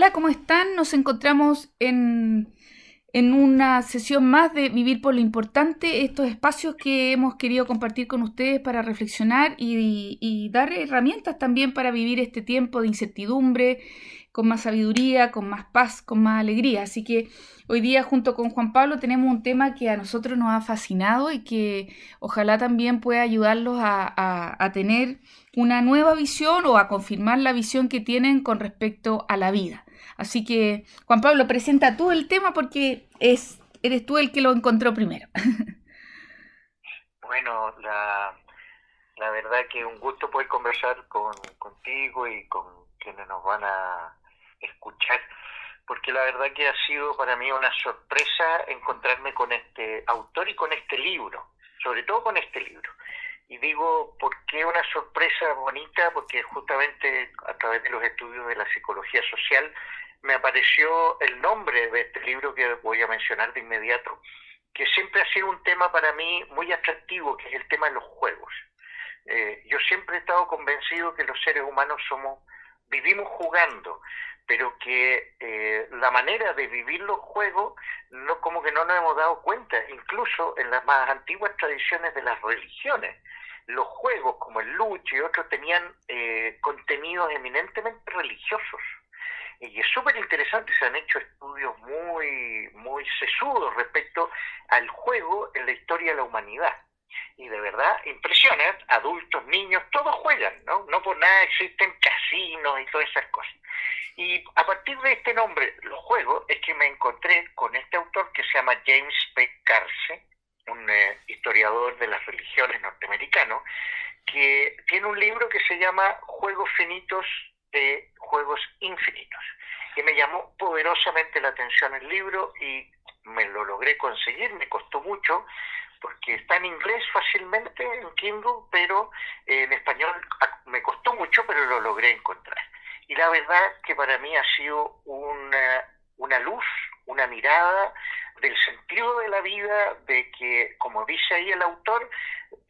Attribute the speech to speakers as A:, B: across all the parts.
A: Hola, ¿cómo están? Nos encontramos en, en, una sesión más de Vivir por lo Importante, estos espacios que hemos querido compartir con ustedes para reflexionar y, dar herramientas también para vivir este tiempo de incertidumbre, con más sabiduría, con más paz, con más alegría. Así que hoy día junto con Juan Pablo tenemos un tema que a nosotros nos ha fascinado y que ojalá también pueda ayudarlos a, tener una nueva visión o a confirmar la visión que tienen con respecto a la vida. Así que Juan Pablo, presenta tú el tema porque es, eres tú el que lo encontró primero.
B: Bueno, la, la verdad que un gusto poder conversar con, contigo y con quienes nos van a, escuchar, porque la verdad que ha sido para mí una sorpresa encontrarme con este autor y con este libro, sobre todo con este libro. Y digo, ¿por qué una sorpresa bonita? Porque justamente a través de los estudios de la psicología social me apareció el nombre de este libro que voy a mencionar de inmediato, que siempre ha sido un tema para mí muy atractivo, que es el tema de los juegos. Eh, yo siempre he estado convencido que los seres humanos somos, vivimos jugando, pero que eh, la manera de vivir los juegos no como que no nos hemos dado cuenta, incluso en las más antiguas tradiciones de las religiones. Los juegos como el lucho y otros tenían eh, contenidos eminentemente religiosos. Y es súper interesante, se han hecho estudios muy, muy sesudos respecto al juego en la historia de la humanidad y de verdad impresiona, adultos, niños, todos juegan, ¿no? No por nada existen casinos y todas esas cosas. Y a partir de este nombre, los juegos, es que me encontré con este autor que se llama James P. Carse, un eh, historiador de las religiones norteamericano, que tiene un libro que se llama Juegos Finitos de Juegos Infinitos. Y me llamó poderosamente la atención el libro y me lo logré conseguir, me costó mucho, porque está en inglés fácilmente en Kindle, pero en español me costó mucho, pero lo logré encontrar. Y la verdad que para mí ha sido una, una luz, una mirada del sentido de la vida, de que, como dice ahí el autor,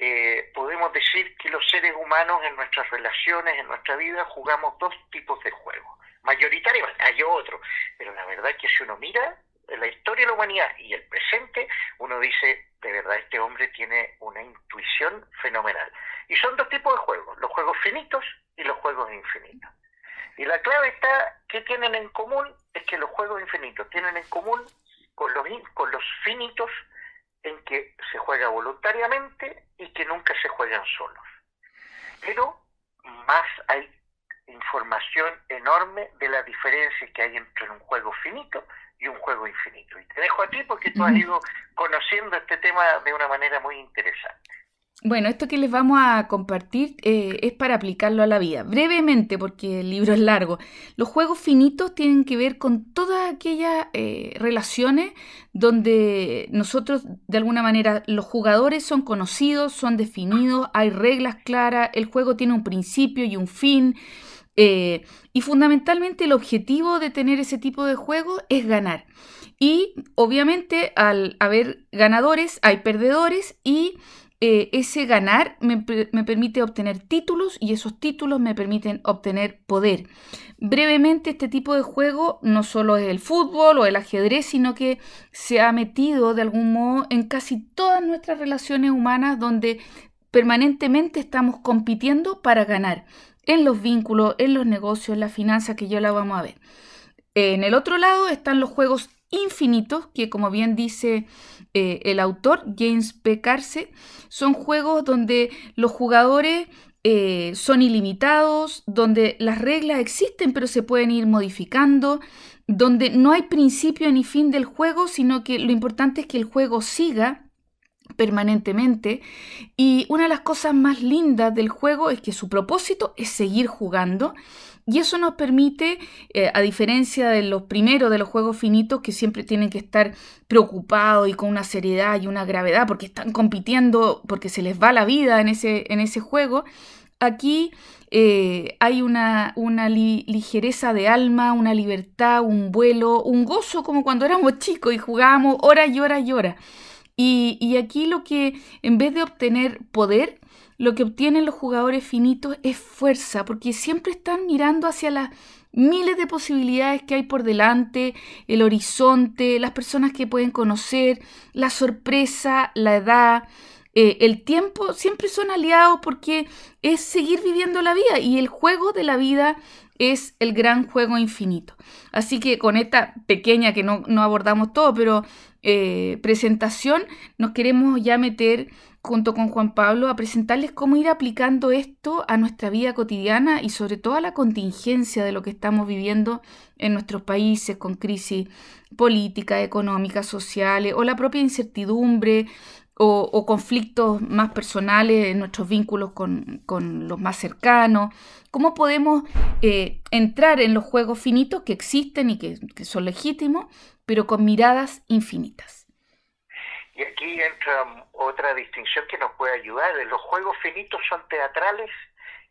B: eh, podemos decir que los seres humanos en nuestras relaciones, en nuestra vida, jugamos dos tipos de juegos. Mayoritariamente, hay otro, pero la verdad que si uno mira la historia de la humanidad y el presente, uno dice, de verdad, este hombre tiene una intuición fenomenal. Y son dos tipos de juegos, los juegos finitos y los juegos infinitos. Y la clave está, ¿qué tienen en común? Es que los juegos infinitos tienen en común con los, con los finitos en que se juega voluntariamente y que nunca se juegan solos. Pero más hay información enorme de la diferencia que hay entre un juego finito y un juego infinito. Y te dejo a ti porque tú has ido conociendo este tema de una manera muy interesante.
A: Bueno, esto que les vamos a compartir eh, es para aplicarlo a la vida. Brevemente, porque el libro es largo. Los juegos finitos tienen que ver con todas aquellas eh, relaciones donde nosotros, de alguna manera, los jugadores son conocidos, son definidos, hay reglas claras, el juego tiene un principio y un fin. Eh, y fundamentalmente el objetivo de tener ese tipo de juego es ganar. Y obviamente al haber ganadores hay perdedores y eh, ese ganar me, permite obtener títulos y esos títulos me permiten obtener poder. Brevemente, este tipo de juego no solo es el fútbol o el ajedrez, sino que se ha metido de algún modo en casi todas nuestras relaciones humanas donde permanentemente estamos compitiendo para ganar en los vínculos, en los negocios, en la finanza, que ya la vamos a ver. En el otro lado están los juegos infinitos, que como bien dice eh, el autor, James P. Carse, son juegos donde los jugadores eh, son ilimitados, donde las reglas existen pero se pueden ir modificando, donde no hay principio ni fin del juego, sino que lo importante es que el juego siga permanentemente. Y una de las cosas más lindas del juego es que su propósito es seguir jugando. Y eso nos permite, eh, a diferencia de los primeros de los juegos finitos, que siempre tienen que estar preocupados y con una seriedad y una gravedad, porque están compitiendo, porque se les va la vida en ese, en ese juego, aquí eh, hay una, una ligereza de alma, una libertad, un vuelo, un gozo, como cuando éramos chicos y jugábamos horas y horas y horas. Y, aquí lo que, en vez de obtener poder, lo que obtienen los jugadores finitos es fuerza, porque siempre están mirando hacia la, miles de posibilidades que hay por delante, el horizonte, las personas que pueden conocer, la sorpresa, la edad, eh, el tiempo, siempre son aliados porque es seguir viviendo la vida y el juego de la vida es el gran juego infinito. Así que con esta pequeña, que no, abordamos todo, pero eh, presentación, nos queremos ya meter junto con Juan Pablo a presentarles cómo ir aplicando esto a nuestra vida cotidiana y sobre todo a la contingencia de lo que estamos viviendo en nuestros países con crisis políticas, económicas, sociales o la propia incertidumbre o, conflictos más personales en nuestros vínculos con, los más cercanos, cómo podemos eh, entrar en los juegos finitos que existen y que, son legítimos, pero con miradas infinitas.
B: Y aquí entra otra distinción que nos puede ayudar. Los juegos finitos son teatrales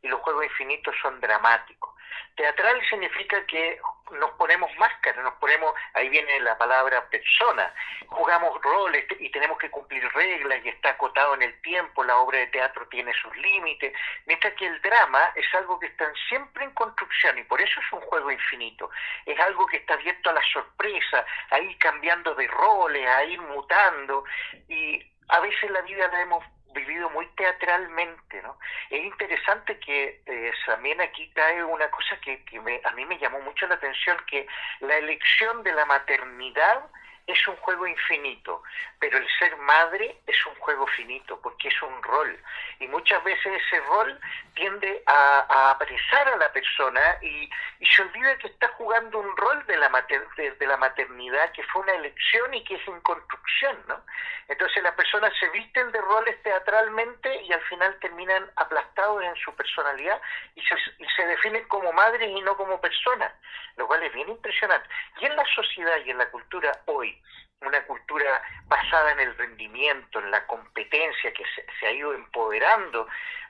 B: y los juegos infinitos son dramáticos. Teatral significa que nos ponemos máscaras, nos ponemos, ahí viene la palabra persona, jugamos roles y tenemos que cumplir reglas y está acotado en el tiempo, la obra de teatro tiene sus límites, mientras que el drama es algo que está siempre en construcción y por eso es un juego infinito, es algo que está abierto a la sorpresa, a ir cambiando de roles, a ir mutando y a veces la vida la hemos vivido muy teatralmente, ¿no? Es interesante que eh, también aquí cae una cosa que, que a mí me llamó mucho la atención, que la elección de la maternidad es un juego infinito, pero el ser madre es un juego finito, porque es un rol. Y muchas veces ese rol tiende a, apresar a la persona y, se olvida que está jugando un rol de la, de, la maternidad que fue una elección y que es en construcción, ¿no? Entonces las personas se visten de roles teatralmente y al final terminan aplastados en su personalidad y se, y se definen como madres y no como personas, lo cual es bien impresionante. Y en la sociedad y en la cultura hoy, una cultura basada en el rendimiento, en la competencia que se, ha ido empoderando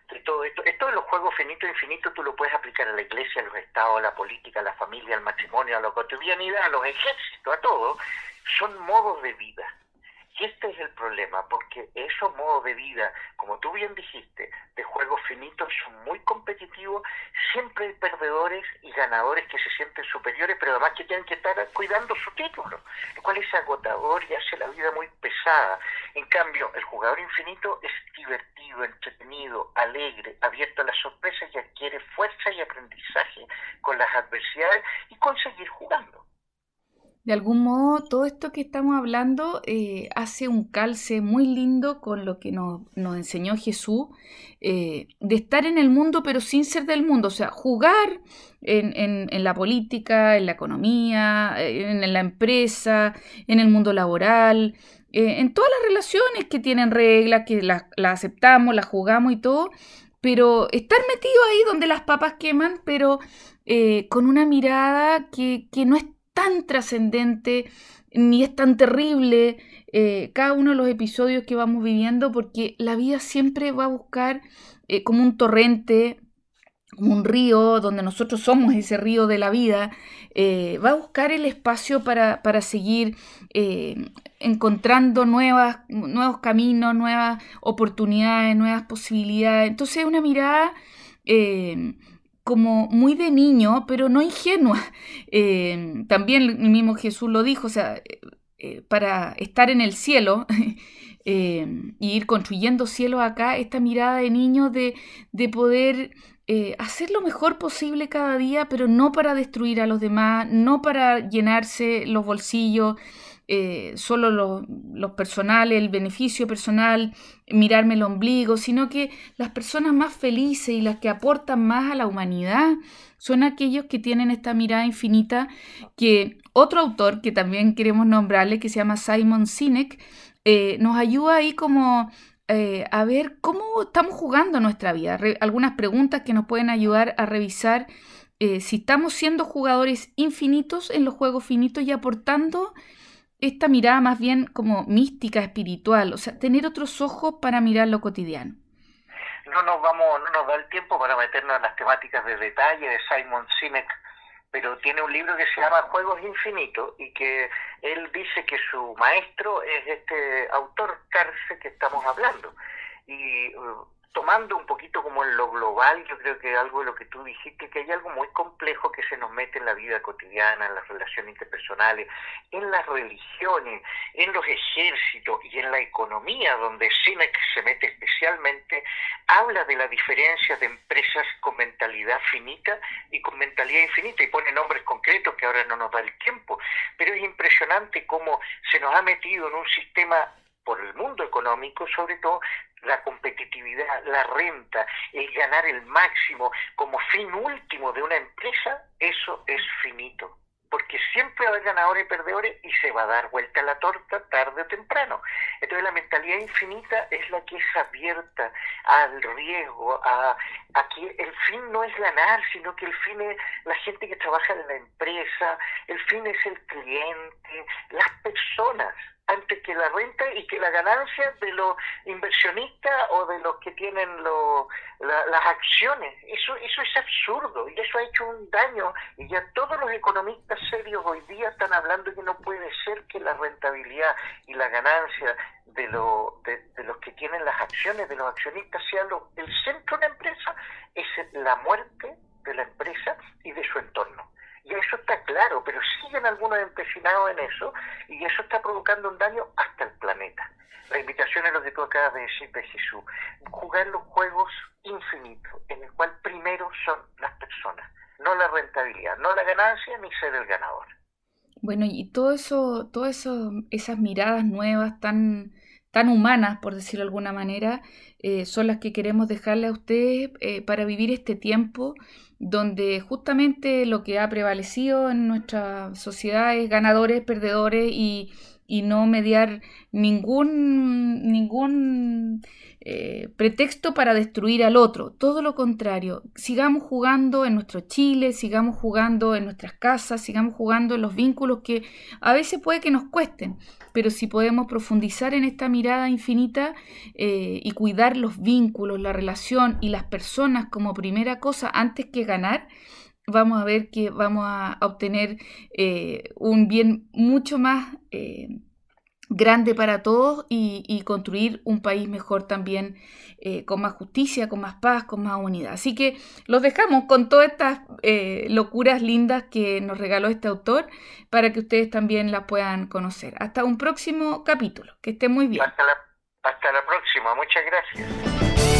B: de todo esto. Esto de los juegos finito e infinito tú lo puedes aplicar a la iglesia, a los estados, a la política, a la familia, al matrimonio, a la cotidianidad, a los ejércitos, a todo. Son modos de vida. Y este es el problema, porque esos modos de vida, como tú bien dijiste, de juegos finitos son muy competitivos, siempre hay perdedores y ganadores que se sienten superiores, pero además que tienen que estar cuidando su título, lo cual es agotador y hace la vida muy pesada. En cambio, el jugador infinito es divertido, entretenido, alegre, abierto a las sorpresas y adquiere fuerza y aprendizaje con las adversidades y conseguir jugando
A: de algún modo todo esto que estamos hablando eh, hace un calce muy lindo con lo que nos, enseñó Jesús, eh, de estar en el mundo pero sin ser del mundo, o sea, jugar en, la política, en la economía, en, la empresa, en el mundo laboral, eh, en todas las relaciones que tienen reglas, que las aceptamos, las jugamos y todo, pero estar metido ahí donde las papas queman, pero con una mirada que, que no es tan trascendente ni es tan terrible eh, cada uno de los episodios que vamos viviendo porque la vida siempre va a buscar eh, como un torrente, como un río, donde nosotros somos ese río de la vida, eh, va a buscar el espacio para, para seguir encontrando nuevas, nuevos caminos, nuevas oportunidades, nuevas posibilidades. Entonces una mirada como muy de niño, pero no ingenua. Eh, también el mismo Jesús lo dijo, o sea, eh, eh, para estar en el cielo y ir construyendo cielo acá, esta mirada de niño de, de poder hacer lo mejor posible cada día, pero no para destruir a los demás, no para llenarse los bolsillos, eh, solo los lo personal, el beneficio personal, mirarme el ombligo, sino que las personas más felices y las que aportan más a la humanidad son aquellos que tienen esta mirada infinita que otro autor que también queremos nombrarle, que se llama Simon Sinek, eh, nos ayuda ahí como eh, a ver cómo estamos jugando nuestra vida, algunas preguntas que nos pueden ayudar a revisar si estamos siendo jugadores infinitos en los juegos finitos y aportando esta mirada más bien como mística, espiritual, o sea, tener otros ojos para mirar lo cotidiano.
B: No nos vamos, no nos da el tiempo para meternos en las temáticas de detalle de Simon Sinek, pero tiene un libro que se llama Juegos Infinitos y que él dice que su maestro es este autor Carce que estamos hablando. Y uh, tomando un poquito como en lo global, yo creo que algo de lo que tú dijiste, que hay algo muy complejo que se nos mete en la vida cotidiana, en las relaciones interpersonales, en las religiones, en los ejércitos y en la economía, donde Sinek se mete especialmente, habla de la diferencia de empresas con mentalidad finita y con mentalidad infinita, y pone nombres concretos que ahora no nos da el tiempo, pero es impresionante cómo se nos ha metido en un sistema por el mundo económico, sobre todo la competitividad, la renta, el ganar el máximo como fin último de una empresa, eso es finito. Porque siempre va a haber ganadores y perdedores y se va a dar vuelta la torta tarde o temprano. Entonces la mentalidad infinita es la que es abierta al riesgo, a, a que el fin no es ganar, sino que el fin es la gente que trabaja en la empresa, el fin es el cliente, las personas que la renta y que la ganancia de los inversionistas o de los que tienen las acciones. Eso, eso es absurdo y eso ha hecho un daño y ya todos los economistas serios hoy día están hablando que no puede ser que la rentabilidad y la ganancia de, lo, de, los que tienen las acciones, de los accionistas, sea lo, el centro de la empresa, es la muerte de la empresa y de su entorno. Y eso está claro, pero siguen algunos empecinados en eso y eso está provocando un daño hasta el planeta. La invitación es lo que tú acabas de decir de Jesús, jugar los juegos infinitos, en el cual primero son las personas, no la rentabilidad, no la ganancia ni ser el ganador.
A: Bueno, y todo eso, todo eso, esas miradas nuevas tan, tan humanas, por decirlo de alguna manera, eh, son las que queremos dejarle a ustedes eh, para vivir este tiempo donde justamente lo que ha prevalecido en nuestra sociedad es ganadores, perdedores y, y no mediar ningún, ningún eh, pretexto para destruir al otro. Todo lo contrario, sigamos jugando en nuestro Chile, sigamos jugando en nuestras casas, sigamos jugando en los vínculos que a veces puede que nos cuesten, pero si podemos profundizar en esta mirada infinita eh, y cuidar los vínculos, la relación y las personas como primera cosa antes que ganar, vamos a ver que vamos a obtener eh, un bien mucho más eh, grande para todos y, construir un país mejor también, eh, con más justicia, con más paz, con más unidad. Así que los dejamos con todas estas locuras lindas que nos regaló este autor para que ustedes también las puedan conocer. Hasta un próximo capítulo. Que esté muy bien.
B: Hasta la, hasta la próxima. Muchas gracias.